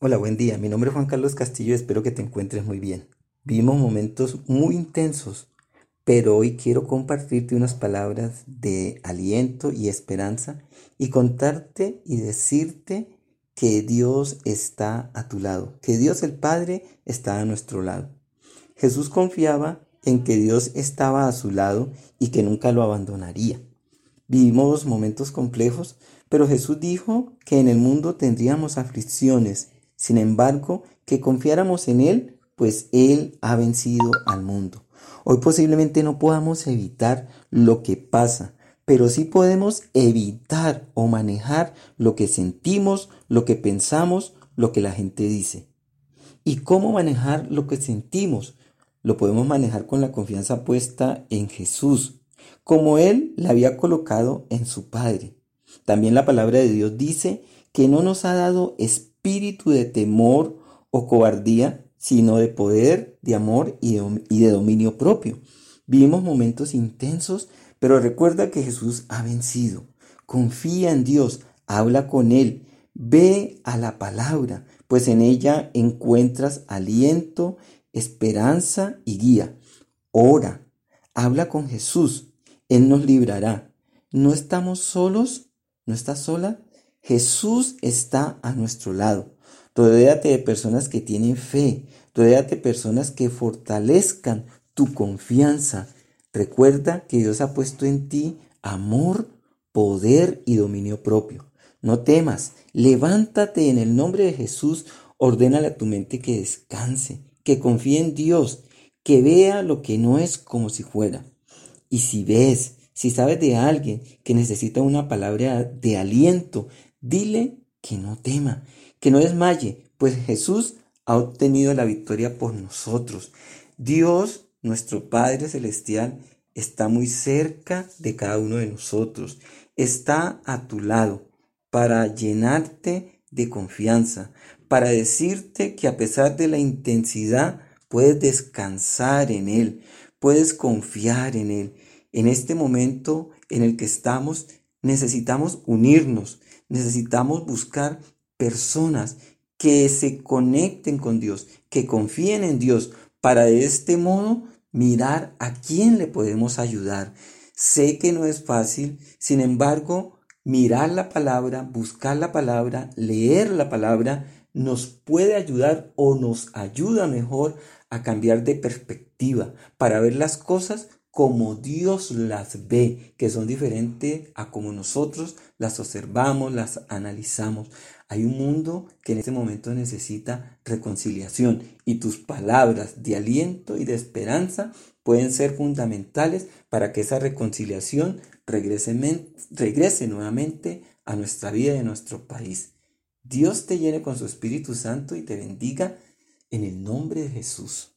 Hola, buen día. Mi nombre es Juan Carlos Castillo y espero que te encuentres muy bien. Vivimos momentos muy intensos, pero hoy quiero compartirte unas palabras de aliento y esperanza y contarte y decirte que Dios está a tu lado, que Dios el Padre está a nuestro lado. Jesús confiaba en que Dios estaba a su lado y que nunca lo abandonaría. Vivimos momentos complejos, pero Jesús dijo que en el mundo tendríamos aflicciones sin embargo, que confiáramos en Él, pues Él ha vencido al mundo. Hoy posiblemente no podamos evitar lo que pasa, pero sí podemos evitar o manejar lo que sentimos, lo que pensamos, lo que la gente dice. ¿Y cómo manejar lo que sentimos? Lo podemos manejar con la confianza puesta en Jesús, como Él la había colocado en su Padre. También la palabra de Dios dice que no nos ha dado espíritu espíritu de temor o cobardía, sino de poder, de amor y de, dominio propio. Vivimos momentos intensos, pero recuerda que Jesús ha vencido. Confía en Dios, habla con Él, ve a la palabra, pues en ella encuentras aliento, esperanza y guía. Ora, habla con Jesús, Él nos librará. No estamos solos, no estás sola, Jesús está a nuestro lado. Rodéate de personas que tienen fe. Rodéate de personas que fortalezcan tu confianza. Recuerda que Dios ha puesto en ti amor, poder y dominio propio. No temas, levántate en el nombre de Jesús, ordénale a tu mente que descanse, que confíe en Dios, que vea lo que no es como si fuera. Y si ves, si sabes de alguien que necesita una palabra de aliento, Dile que no tema, que no desmaye, pues Jesús ha obtenido la victoria por nosotros. Dios, nuestro Padre Celestial, está muy cerca de cada uno de nosotros. Está a tu lado para llenarte de confianza, para decirte que a pesar de la intensidad puedes descansar en Él, puedes confiar en Él. En este momento en el que estamos, necesitamos unirnos, necesitamos buscar personas que se conecten con Dios, que confíen en Dios, para de este modo mirar a quién le podemos ayudar. Sé que no es fácil, sin embargo, mirar la palabra, buscar la palabra, leer la palabra, nos puede ayudar o nos ayuda mejor a cambiar de perspectiva, para ver las cosas como Dios las ve, que son diferentes a como nosotros las observamos, las analizamos. Hay un mundo que en este momento necesita reconciliación y tus palabras de aliento y de esperanza pueden ser fundamentales para que esa reconciliación regrese, regrese nuevamente a nuestra vida y a nuestro país. Dios te llene con su Espíritu Santo y te bendiga en el nombre de Jesús.